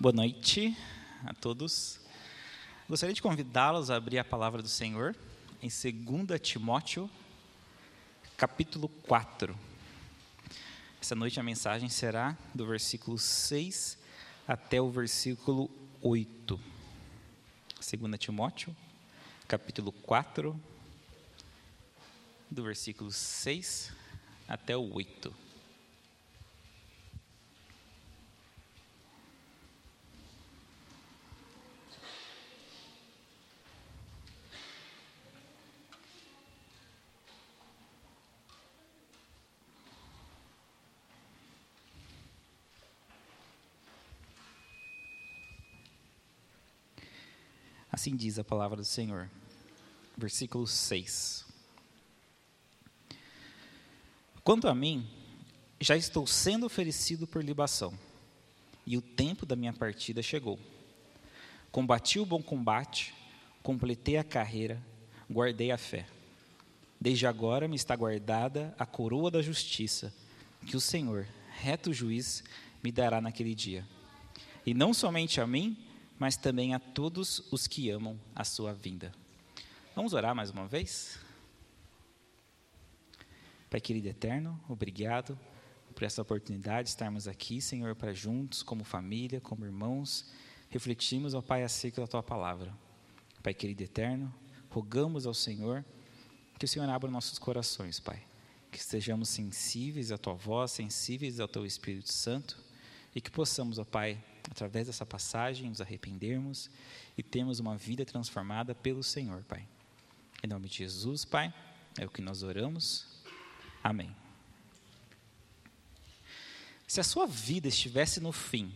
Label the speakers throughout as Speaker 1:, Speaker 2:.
Speaker 1: Boa noite a todos. Gostaria de convidá-los a abrir a palavra do Senhor em 2 Timóteo, capítulo 4. Essa noite a mensagem será do versículo 6 até o versículo 8. 2 Timóteo, capítulo 4, do versículo 6 até o 8. Assim diz a palavra do Senhor. Versículo 6. Quanto a mim, já estou sendo oferecido por libação, e o tempo da minha partida chegou. Combati o bom combate, completei a carreira, guardei a fé. Desde agora me está guardada a coroa da justiça, que o Senhor, reto juiz, me dará naquele dia. E não somente a mim, mas também a todos os que amam a sua vinda. Vamos orar mais uma vez? Pai querido eterno, obrigado por essa oportunidade de estarmos aqui, Senhor, para juntos, como família, como irmãos, refletirmos, ó Pai, acerca da Tua palavra. Pai querido eterno, rogamos ao Senhor que o Senhor abra nossos corações, Pai. Que estejamos sensíveis à Tua voz, sensíveis ao Teu Espírito Santo e que possamos, ó Pai, através dessa passagem, nos arrependermos e termos uma vida transformada pelo Senhor, Pai. Em nome de Jesus, Pai, é o que nós oramos. Amém. Se a sua vida estivesse no fim,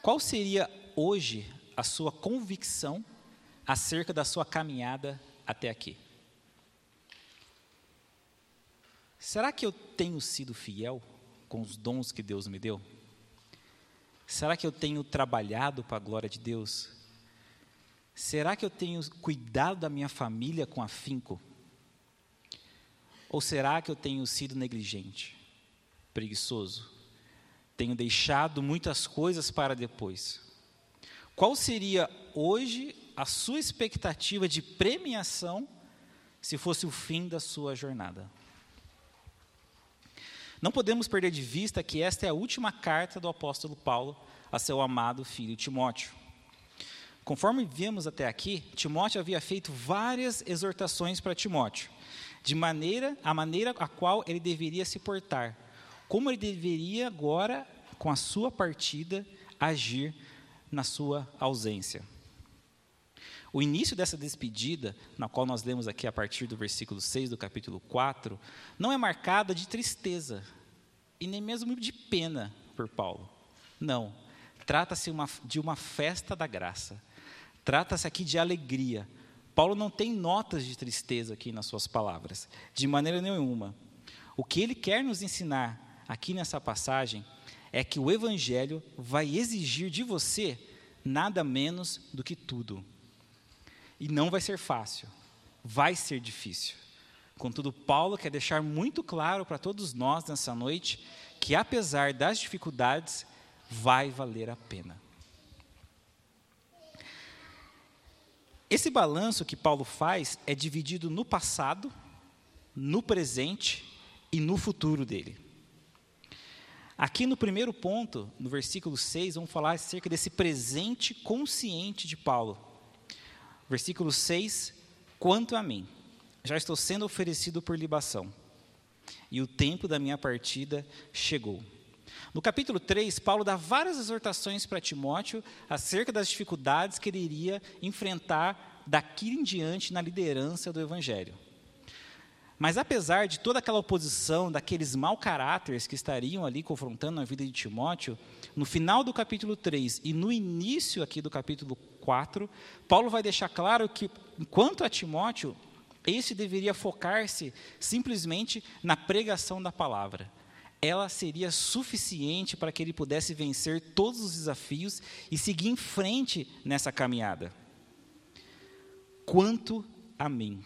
Speaker 1: qual seria hoje a sua convicção acerca da sua caminhada até aqui? Será que eu tenho sido fiel com os dons que Deus me deu? Será que eu tenho trabalhado para a glória de Deus? Será que eu tenho cuidado da minha família com afinco? Ou será que eu tenho sido negligente, preguiçoso? Tenho deixado muitas coisas para depois? Qual seria hoje a sua expectativa de premiação se fosse o fim da sua jornada? Não podemos perder de vista que esta é a última carta do apóstolo Paulo a seu amado filho Timóteo. Conforme vimos até aqui, Timóteo havia feito várias exortações para Timóteo, de maneira a maneira a qual ele deveria se portar, como ele deveria agora, com a sua partida, agir na sua ausência. O início dessa despedida, na qual nós lemos aqui a partir do versículo 6 do capítulo 4, não é marcada de tristeza e nem mesmo de pena por Paulo. Não. Trata-se de uma festa da graça. Trata-se aqui de alegria. Paulo não tem notas de tristeza aqui nas suas palavras, de maneira nenhuma. O que ele quer nos ensinar aqui nessa passagem é que o Evangelho vai exigir de você nada menos do que tudo. E não vai ser fácil, vai ser difícil. Contudo, Paulo quer deixar muito claro para todos nós nessa noite que, apesar das dificuldades, vai valer a pena. Esse balanço que Paulo faz é dividido no passado, no presente e no futuro dele. Aqui no primeiro ponto, no versículo 6, vamos falar acerca desse presente consciente de Paulo. Versículo 6: Quanto a mim, já estou sendo oferecido por libação, e o tempo da minha partida chegou. No capítulo 3, Paulo dá várias exortações para Timóteo acerca das dificuldades que ele iria enfrentar daqui em diante na liderança do evangelho. Mas apesar de toda aquela oposição, daqueles mau caráteres que estariam ali confrontando a vida de Timóteo, no final do capítulo 3 e no início aqui do capítulo 4, Paulo vai deixar claro que, quanto a Timóteo, esse deveria focar-se simplesmente na pregação da palavra. Ela seria suficiente para que ele pudesse vencer todos os desafios e seguir em frente nessa caminhada. Quanto a mim.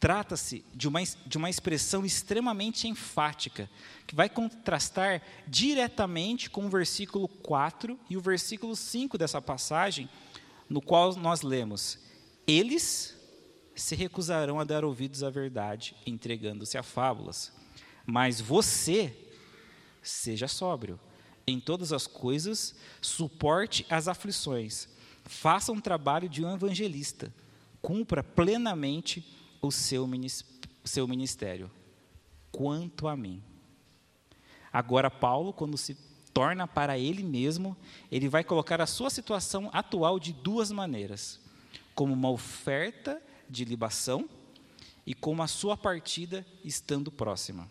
Speaker 1: Trata-se de uma, de uma expressão extremamente enfática, que vai contrastar diretamente com o versículo 4 e o versículo 5 dessa passagem, no qual nós lemos: Eles se recusarão a dar ouvidos à verdade, entregando-se a fábulas. Mas você seja sóbrio. Em todas as coisas, suporte as aflições. Faça um trabalho de um evangelista. Cumpra plenamente o seu, seu ministério. Quanto a mim. Agora, Paulo, quando se torna para ele mesmo, ele vai colocar a sua situação atual de duas maneiras: como uma oferta de libação e como a sua partida estando próxima.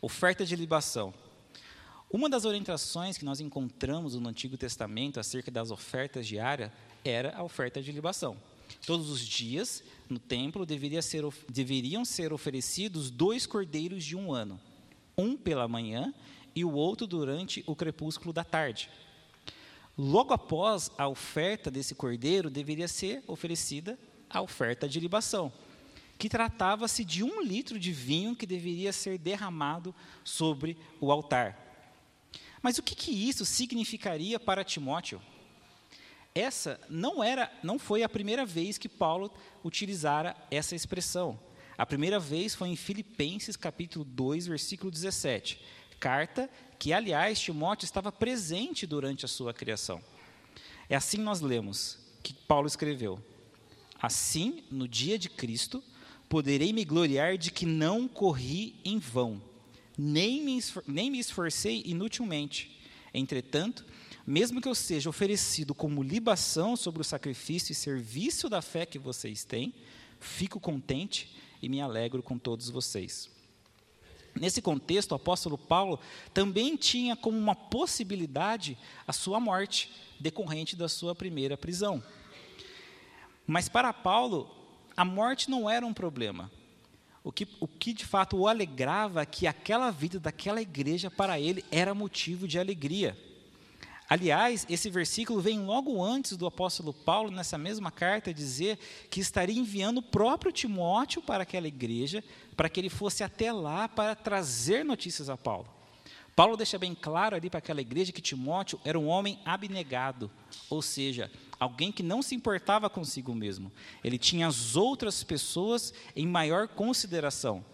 Speaker 1: Oferta de libação. Uma das orientações que nós encontramos no Antigo Testamento acerca das ofertas diárias era a oferta de libação. Todos os dias, no templo, deveria ser, deveriam ser oferecidos dois cordeiros de um ano, um pela manhã e o outro durante o crepúsculo da tarde. Logo após a oferta desse cordeiro, deveria ser oferecida a oferta de libação, que tratava-se de um litro de vinho que deveria ser derramado sobre o altar. Mas o que, que isso significaria para Timóteo? Essa não era, não foi a primeira vez que Paulo utilizara essa expressão. A primeira vez foi em Filipenses capítulo 2, versículo 17. Carta que, aliás, Timóteo estava presente durante a sua criação. É assim nós lemos que Paulo escreveu: Assim, no dia de Cristo, poderei me gloriar de que não corri em vão, nem me, nem me esforcei inutilmente. Entretanto, mesmo que eu seja oferecido como libação sobre o sacrifício e serviço da fé que vocês têm, fico contente e me alegro com todos vocês. Nesse contexto, o apóstolo Paulo também tinha como uma possibilidade a sua morte, decorrente da sua primeira prisão. Mas para Paulo, a morte não era um problema. O que, o que de fato o alegrava é que aquela vida daquela igreja para ele era motivo de alegria. Aliás, esse versículo vem logo antes do apóstolo Paulo, nessa mesma carta, dizer que estaria enviando o próprio Timóteo para aquela igreja, para que ele fosse até lá para trazer notícias a Paulo. Paulo deixa bem claro ali para aquela igreja que Timóteo era um homem abnegado, ou seja, alguém que não se importava consigo mesmo. Ele tinha as outras pessoas em maior consideração.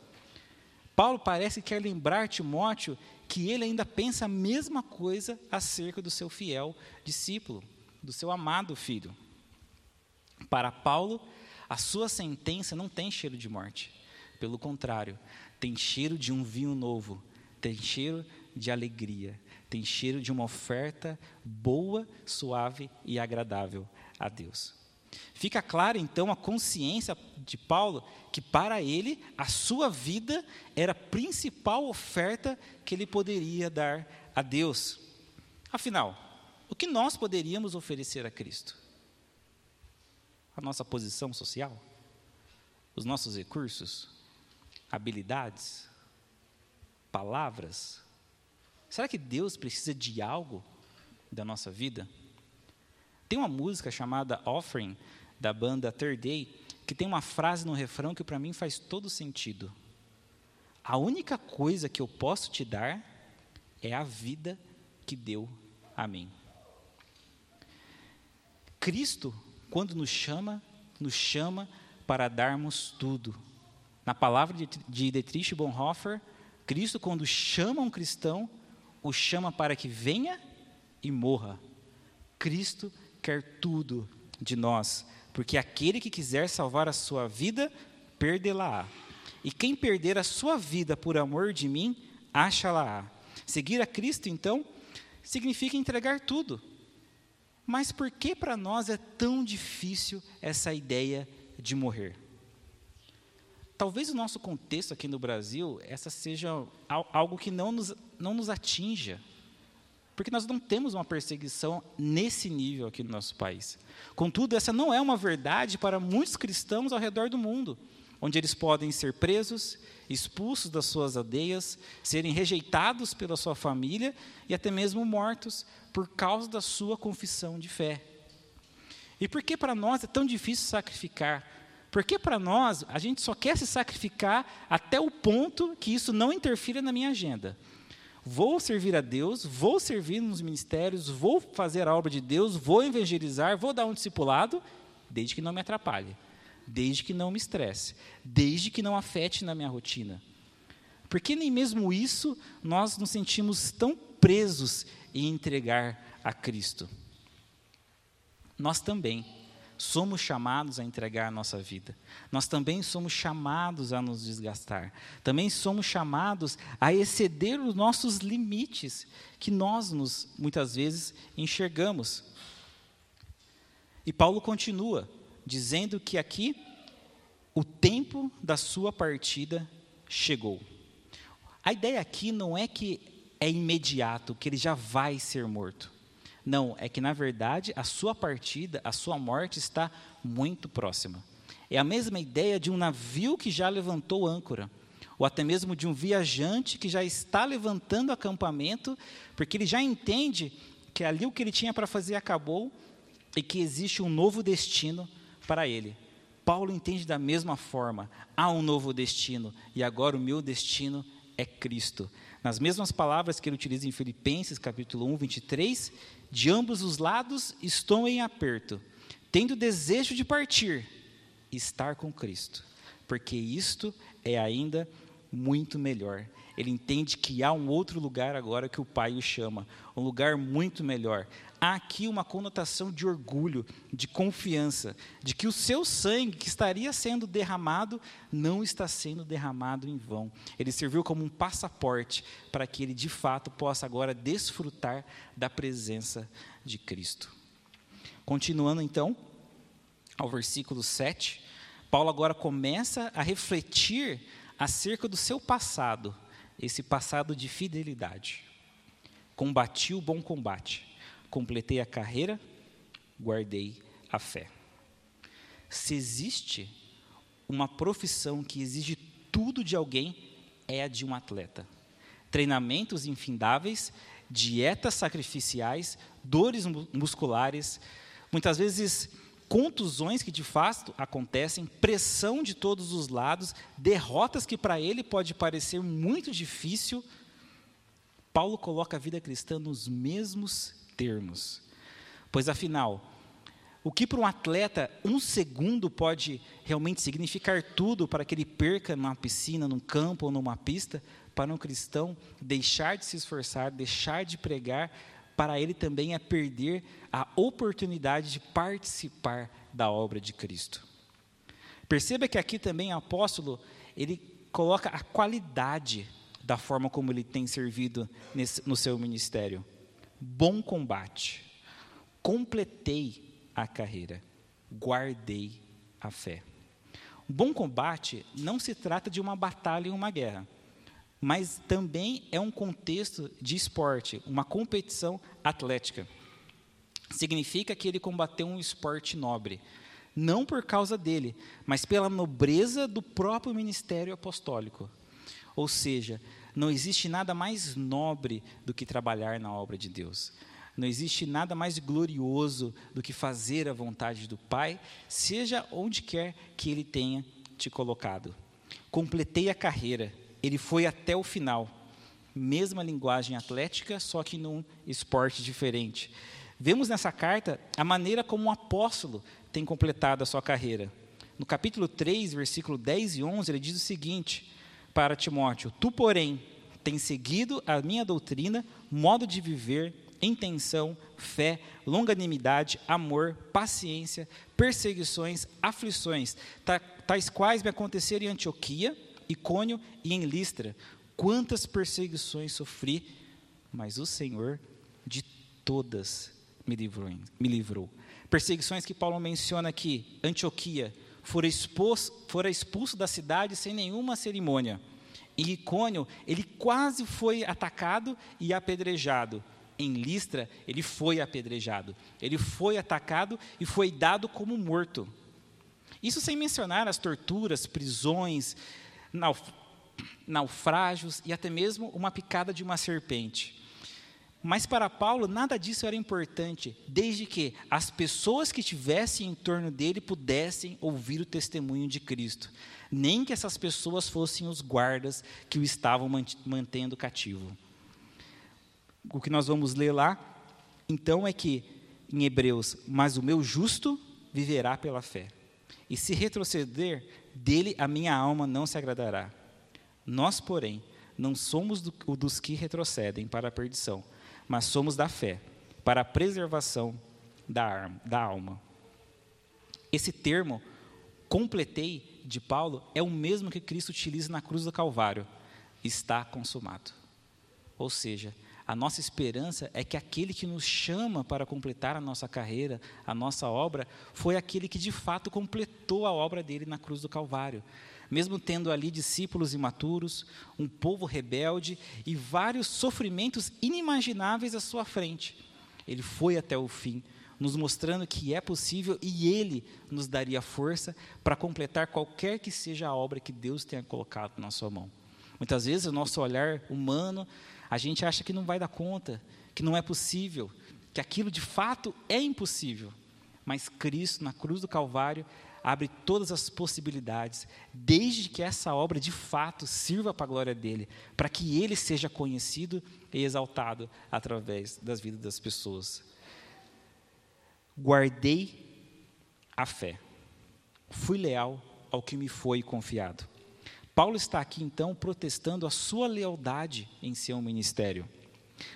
Speaker 1: Paulo parece quer lembrar Timóteo que ele ainda pensa a mesma coisa acerca do seu fiel discípulo, do seu amado filho. Para Paulo, a sua sentença não tem cheiro de morte. Pelo contrário, tem cheiro de um vinho novo, tem cheiro de alegria, tem cheiro de uma oferta boa, suave e agradável a Deus. Fica clara então a consciência de Paulo que para ele a sua vida era a principal oferta que ele poderia dar a Deus. Afinal, o que nós poderíamos oferecer a Cristo? A nossa posição social? Os nossos recursos? Habilidades? Palavras? Será que Deus precisa de algo da nossa vida? Tem uma música chamada Offering, da banda Third Day, que tem uma frase no refrão que para mim faz todo sentido. A única coisa que eu posso te dar é a vida que deu a mim. Cristo, quando nos chama, nos chama para darmos tudo. Na palavra de Dietrich Bonhoeffer, Cristo, quando chama um cristão, o chama para que venha e morra. Cristo quer tudo de nós, porque aquele que quiser salvar a sua vida, perdê-la-á. E quem perder a sua vida por amor de mim, acha-la-á. Seguir a Cristo, então, significa entregar tudo. Mas por que para nós é tão difícil essa ideia de morrer? Talvez o nosso contexto aqui no Brasil, essa seja algo que não nos, não nos atinja porque nós não temos uma perseguição nesse nível aqui no nosso país. Contudo, essa não é uma verdade para muitos cristãos ao redor do mundo, onde eles podem ser presos, expulsos das suas aldeias, serem rejeitados pela sua família e até mesmo mortos por causa da sua confissão de fé. E por que para nós é tão difícil sacrificar Porque para nós, a gente só quer se sacrificar até o ponto que isso não interfira na minha agenda. Vou servir a Deus, vou servir nos ministérios, vou fazer a obra de Deus, vou evangelizar, vou dar um discipulado, desde que não me atrapalhe, desde que não me estresse, desde que não afete na minha rotina. Porque nem mesmo isso nós nos sentimos tão presos em entregar a Cristo. Nós também somos chamados a entregar a nossa vida. Nós também somos chamados a nos desgastar. Também somos chamados a exceder os nossos limites que nós nos muitas vezes enxergamos. E Paulo continua dizendo que aqui o tempo da sua partida chegou. A ideia aqui não é que é imediato, que ele já vai ser morto. Não, é que na verdade a sua partida, a sua morte está muito próxima. É a mesma ideia de um navio que já levantou âncora, ou até mesmo de um viajante que já está levantando acampamento, porque ele já entende que ali o que ele tinha para fazer acabou e que existe um novo destino para ele. Paulo entende da mesma forma: há um novo destino, e agora o meu destino é Cristo. Nas mesmas palavras que ele utiliza em Filipenses, capítulo 1, 23, de ambos os lados estou em aperto, tendo desejo de partir estar com Cristo, porque isto é ainda muito melhor. Ele entende que há um outro lugar agora que o Pai o chama, um lugar muito melhor. Há aqui uma conotação de orgulho, de confiança, de que o seu sangue que estaria sendo derramado não está sendo derramado em vão. Ele serviu como um passaporte para que ele de fato possa agora desfrutar da presença de Cristo. Continuando então, ao versículo 7, Paulo agora começa a refletir acerca do seu passado, esse passado de fidelidade. Combati o bom combate, completei a carreira, guardei a fé. Se existe uma profissão que exige tudo de alguém, é a de um atleta. Treinamentos infindáveis, dietas sacrificiais, dores musculares, muitas vezes contusões que de fato acontecem, pressão de todos os lados, derrotas que para ele pode parecer muito difícil. Paulo coloca a vida cristã nos mesmos termos. Pois afinal, o que para um atleta um segundo pode realmente significar tudo para que ele perca numa piscina, num campo ou numa pista, para um cristão deixar de se esforçar, deixar de pregar, para ele também é perder a oportunidade de participar da obra de Cristo. Perceba que aqui também o apóstolo, ele coloca a qualidade da forma como ele tem servido nesse, no seu ministério. Bom combate, completei a carreira, guardei a fé. Bom combate não se trata de uma batalha em uma guerra mas também é um contexto de esporte, uma competição atlética. Significa que ele combateu um esporte nobre, não por causa dele, mas pela nobreza do próprio ministério apostólico. Ou seja, não existe nada mais nobre do que trabalhar na obra de Deus. Não existe nada mais glorioso do que fazer a vontade do Pai, seja onde quer que Ele tenha te colocado. Completei a carreira, ele foi até o final. Mesma linguagem atlética, só que num esporte diferente. Vemos nessa carta a maneira como um apóstolo tem completado a sua carreira. No capítulo 3, versículo 10 e 11, ele diz o seguinte para Timóteo: Tu, porém, tens seguido a minha doutrina, modo de viver, intenção, fé, longanimidade, amor, paciência, perseguições, aflições, tais quais me aconteceram em Antioquia, Icônio e em Listra. Quantas perseguições sofri, mas o Senhor de todas me livrou. Me livrou. Perseguições que Paulo menciona aqui, Antioquia, fora expulso, fora expulso da cidade sem nenhuma cerimônia. Em Icônio, ele quase foi atacado e apedrejado. Em Listra, ele foi apedrejado. Ele foi atacado e foi dado como morto. Isso sem mencionar as torturas, prisões, naufrágios e até mesmo uma picada de uma serpente. Mas para Paulo, nada disso era importante, desde que as pessoas que estivessem em torno dele pudessem ouvir o testemunho de Cristo, nem que essas pessoas fossem os guardas que o estavam mantendo cativo. O que nós vamos ler lá, então, é que, em Hebreus, mas o meu justo viverá pela fé. E se retroceder, dele a minha alma não se agradará. Nós, porém, não somos do, dos que retrocedem para a perdição, mas somos da fé, para a preservação da, da alma. Esse termo, completei, de Paulo, é o mesmo que Cristo utiliza na cruz do Calvário: está consumado. Ou seja, a nossa esperança é que aquele que nos chama para completar a nossa carreira, a nossa obra, foi aquele que de fato completou a obra dele na cruz do Calvário mesmo tendo ali discípulos imaturos, um povo rebelde e vários sofrimentos inimagináveis à sua frente. Ele foi até o fim, nos mostrando que é possível e ele nos daria força para completar qualquer que seja a obra que Deus tenha colocado na sua mão. Muitas vezes o nosso olhar humano, a gente acha que não vai dar conta, que não é possível, que aquilo de fato é impossível. Mas Cristo, na cruz do Calvário, abre todas as possibilidades, desde que essa obra de fato sirva para a glória dele, para que ele seja conhecido e exaltado através das vidas das pessoas. Guardei a fé, fui leal ao que me foi confiado. Paulo está aqui então protestando a sua lealdade em seu ministério.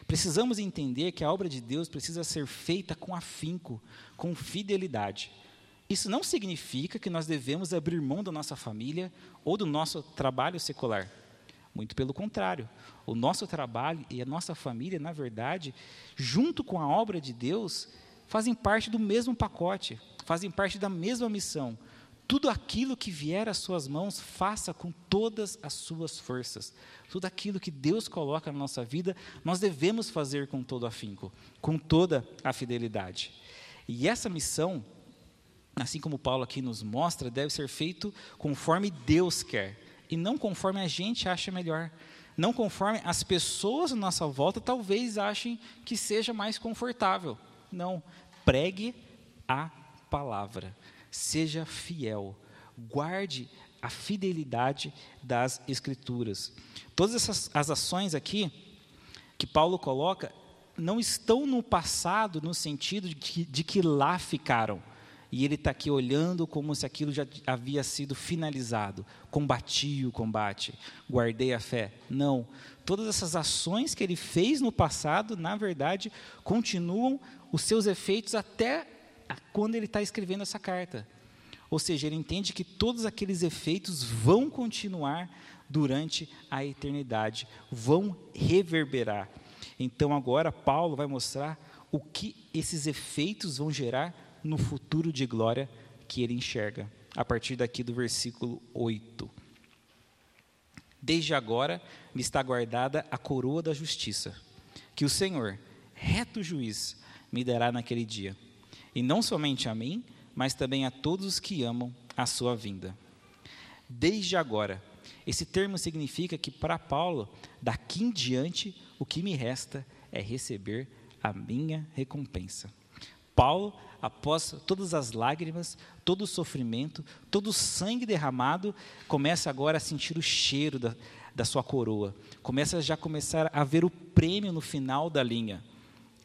Speaker 1: Precisamos entender que a obra de Deus precisa ser feita com afinco, com fidelidade. Isso não significa que nós devemos abrir mão da nossa família ou do nosso trabalho secular. Muito pelo contrário. O nosso trabalho e a nossa família, na verdade, junto com a obra de Deus, fazem parte do mesmo pacote, fazem parte da mesma missão. Tudo aquilo que vier às suas mãos, faça com todas as suas forças. Tudo aquilo que Deus coloca na nossa vida, nós devemos fazer com todo afinco, com toda a fidelidade. E essa missão assim como Paulo aqui nos mostra, deve ser feito conforme Deus quer e não conforme a gente acha melhor, não conforme as pessoas à nossa volta talvez achem que seja mais confortável. Não, pregue a palavra, seja fiel, guarde a fidelidade das escrituras. Todas essas as ações aqui que Paulo coloca não estão no passado no sentido de que, de que lá ficaram e ele está aqui olhando como se aquilo já havia sido finalizado. Combati o combate, guardei a fé. Não. Todas essas ações que ele fez no passado, na verdade, continuam os seus efeitos até quando ele está escrevendo essa carta. Ou seja, ele entende que todos aqueles efeitos vão continuar durante a eternidade, vão reverberar. Então agora Paulo vai mostrar o que esses efeitos vão gerar no futuro de glória que ele enxerga, a partir daqui do versículo 8. Desde agora me está guardada a coroa da justiça, que o Senhor, reto juiz, me dará naquele dia, e não somente a mim, mas também a todos os que amam a sua vinda. Desde agora, esse termo significa que para Paulo, daqui em diante, o que me resta é receber a minha recompensa. Paulo após todas as lágrimas, todo o sofrimento, todo o sangue derramado, começa agora a sentir o cheiro da, da sua coroa. Começa a já começar a ver o prêmio no final da linha.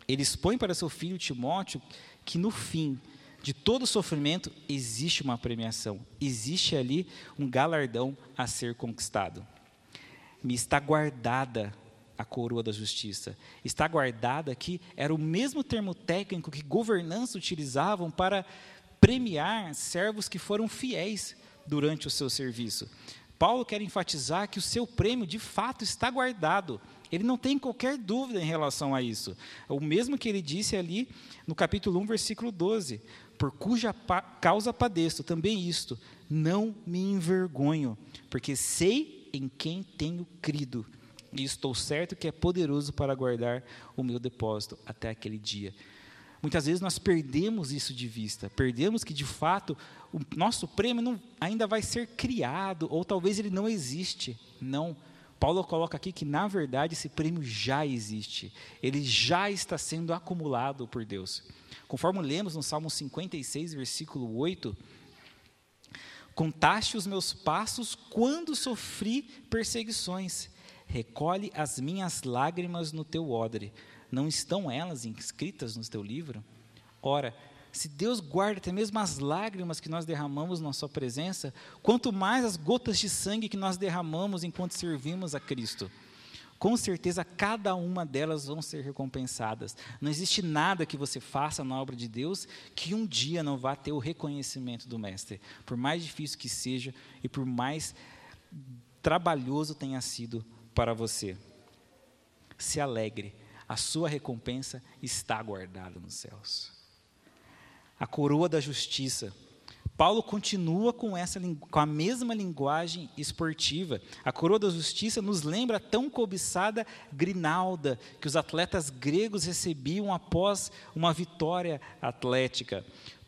Speaker 1: Ele expõe para seu filho Timóteo que no fim de todo sofrimento existe uma premiação, existe ali um galardão a ser conquistado. Me está guardada a coroa da justiça. Está guardada aqui, era o mesmo termo técnico que governantes utilizavam para premiar servos que foram fiéis durante o seu serviço. Paulo quer enfatizar que o seu prêmio de fato está guardado. Ele não tem qualquer dúvida em relação a isso. O mesmo que ele disse ali no capítulo 1, versículo 12: Por cuja causa padeço, também isto, não me envergonho, porque sei em quem tenho crido e estou certo que é poderoso para guardar o meu depósito até aquele dia. Muitas vezes nós perdemos isso de vista, perdemos que de fato o nosso prêmio não, ainda vai ser criado, ou talvez ele não existe. Não, Paulo coloca aqui que, na verdade, esse prêmio já existe, ele já está sendo acumulado por Deus. Conforme lemos no Salmo 56, versículo 8, Contaste os meus passos quando sofri perseguições. Recolhe as minhas lágrimas no teu odre. Não estão elas inscritas no teu livro? Ora, se Deus guarda até mesmo as lágrimas que nós derramamos na Sua presença, quanto mais as gotas de sangue que nós derramamos enquanto servimos a Cristo. Com certeza, cada uma delas vão ser recompensadas. Não existe nada que você faça na obra de Deus que um dia não vá ter o reconhecimento do Mestre. Por mais difícil que seja e por mais trabalhoso tenha sido para você. Se alegre, a sua recompensa está guardada nos céus a coroa da justiça. Paulo continua com, essa, com a mesma linguagem esportiva. A coroa da justiça nos lembra a tão cobiçada grinalda que os atletas gregos recebiam após uma vitória atlética.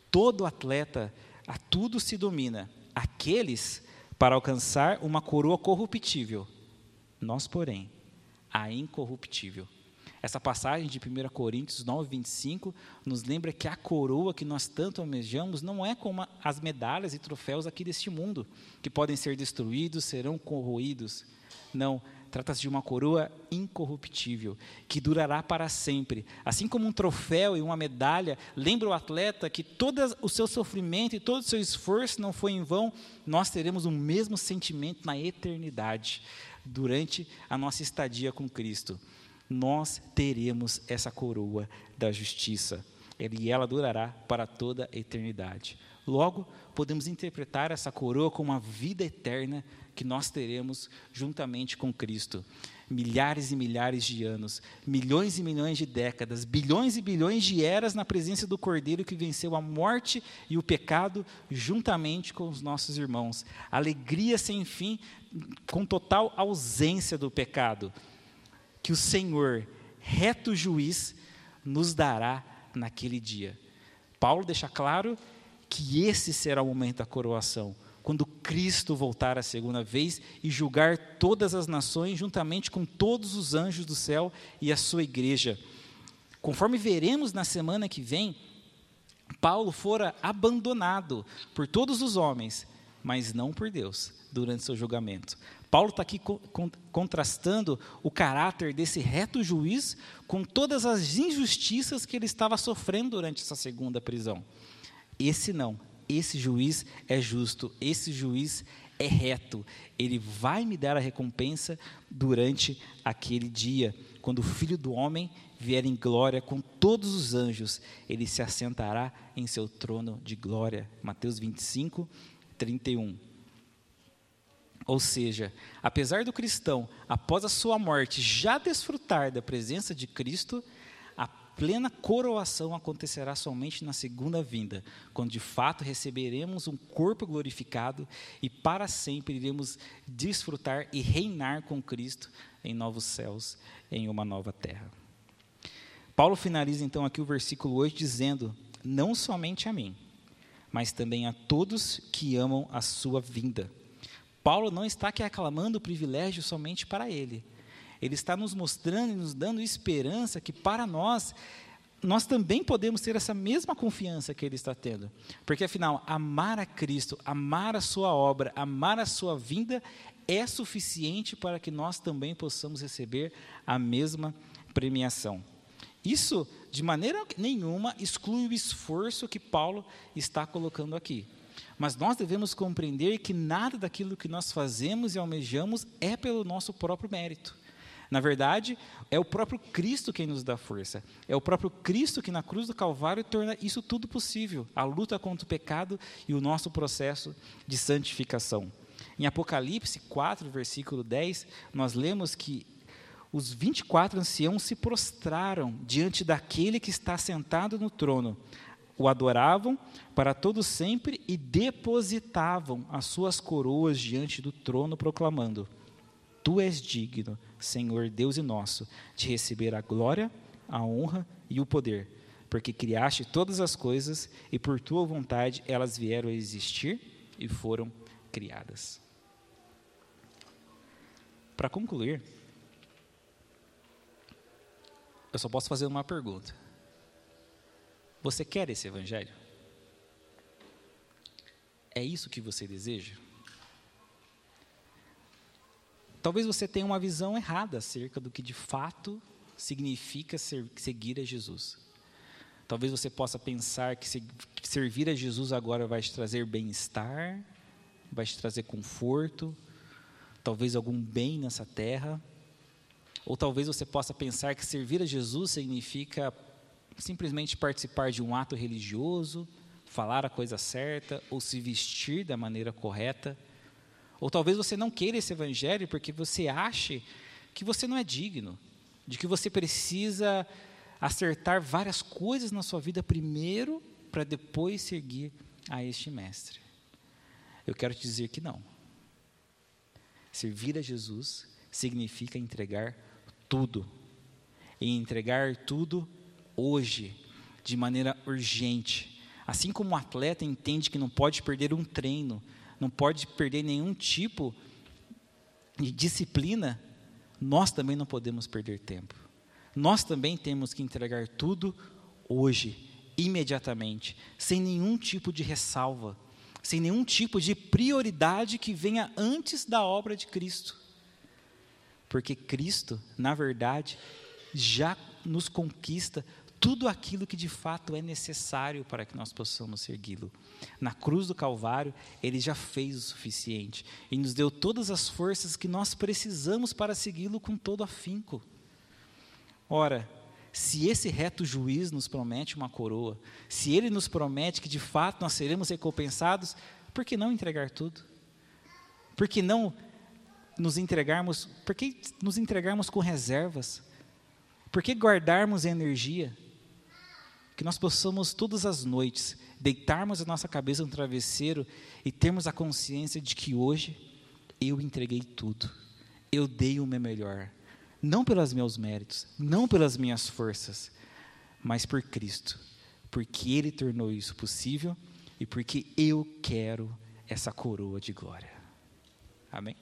Speaker 1: Todo atleta, a tudo se domina. Aqueles para alcançar uma coroa corruptível. Nós, porém, a incorruptível. Essa passagem de 1 Coríntios 9, 25 nos lembra que a coroa que nós tanto almejamos não é como as medalhas e troféus aqui deste mundo, que podem ser destruídos, serão corroídos. Não, trata-se de uma coroa incorruptível, que durará para sempre. Assim como um troféu e uma medalha lembra o atleta que todo o seu sofrimento e todo o seu esforço não foi em vão, nós teremos o mesmo sentimento na eternidade, durante a nossa estadia com Cristo nós teremos essa coroa da justiça. E ela durará para toda a eternidade. Logo, podemos interpretar essa coroa como uma vida eterna que nós teremos juntamente com Cristo. Milhares e milhares de anos, milhões e milhões de décadas, bilhões e bilhões de eras na presença do Cordeiro que venceu a morte e o pecado juntamente com os nossos irmãos. Alegria sem fim, com total ausência do pecado que o Senhor, reto juiz, nos dará naquele dia. Paulo deixa claro que esse será o momento da coroação, quando Cristo voltar a segunda vez e julgar todas as nações juntamente com todos os anjos do céu e a sua igreja. Conforme veremos na semana que vem, Paulo fora abandonado por todos os homens, mas não por Deus, durante seu julgamento. Paulo está aqui contrastando o caráter desse reto juiz com todas as injustiças que ele estava sofrendo durante essa segunda prisão. Esse não, esse juiz é justo, esse juiz é reto, ele vai me dar a recompensa durante aquele dia, quando o filho do homem vier em glória com todos os anjos, ele se assentará em seu trono de glória. Mateus 25, 31. Ou seja, apesar do cristão, após a sua morte, já desfrutar da presença de Cristo, plena coroação acontecerá somente na segunda vinda, quando de fato receberemos um corpo glorificado e para sempre iremos desfrutar e reinar com Cristo em novos céus, em uma nova terra. Paulo finaliza então aqui o versículo 8 dizendo: Não somente a mim, mas também a todos que amam a sua vinda Paulo não está aqui aclamando o privilégio somente para ele. Ele está nos mostrando e nos dando esperança que para nós, nós também podemos ter essa mesma confiança que ele está tendo. Porque afinal, amar a Cristo, amar a sua obra, amar a sua vinda é suficiente para que nós também possamos receber a mesma premiação. Isso, de maneira nenhuma, exclui o esforço que Paulo está colocando aqui. Mas nós devemos compreender que nada daquilo que nós fazemos e almejamos é pelo nosso próprio mérito. Na verdade, é o próprio Cristo quem nos dá força. É o próprio Cristo que na cruz do Calvário torna isso tudo possível a luta contra o pecado e o nosso processo de santificação. Em Apocalipse 4, versículo 10, nós lemos que os 24 anciãos se prostraram diante daquele que está sentado no trono, o adoravam para todo sempre e depositavam as suas coroas diante do trono proclamando: Tu és digno, Senhor Deus e nosso, de receber a glória, a honra e o poder, porque criaste todas as coisas e por tua vontade elas vieram a existir e foram criadas. Para concluir, eu só posso fazer uma pergunta. Você quer esse evangelho? É isso que você deseja? Talvez você tenha uma visão errada acerca do que de fato significa ser, seguir a Jesus. Talvez você possa pensar que, se, que servir a Jesus agora vai te trazer bem-estar, vai te trazer conforto, talvez algum bem nessa terra. Ou talvez você possa pensar que servir a Jesus significa simplesmente participar de um ato religioso, falar a coisa certa ou se vestir da maneira correta. Ou talvez você não queira esse evangelho porque você ache que você não é digno, de que você precisa acertar várias coisas na sua vida primeiro para depois seguir a este mestre. Eu quero te dizer que não. Servir a Jesus significa entregar tudo. E entregar tudo hoje, de maneira urgente. Assim como o atleta entende que não pode perder um treino, não pode perder nenhum tipo de disciplina, nós também não podemos perder tempo. Nós também temos que entregar tudo hoje, imediatamente, sem nenhum tipo de ressalva, sem nenhum tipo de prioridade que venha antes da obra de Cristo. Porque Cristo, na verdade, já nos conquista tudo aquilo que de fato é necessário para que nós possamos segui-lo. Na cruz do Calvário, ele já fez o suficiente e nos deu todas as forças que nós precisamos para segui-lo com todo afinco. Ora, se esse reto juiz nos promete uma coroa, se ele nos promete que de fato nós seremos recompensados, por que não entregar tudo? Por que não nos entregarmos, por que nos entregarmos com reservas? Por que guardarmos energia? Que nós possamos todas as noites deitarmos a nossa cabeça no travesseiro e termos a consciência de que hoje eu entreguei tudo, eu dei o meu melhor, não pelos meus méritos, não pelas minhas forças, mas por Cristo, porque Ele tornou isso possível e porque eu quero essa coroa de glória. Amém?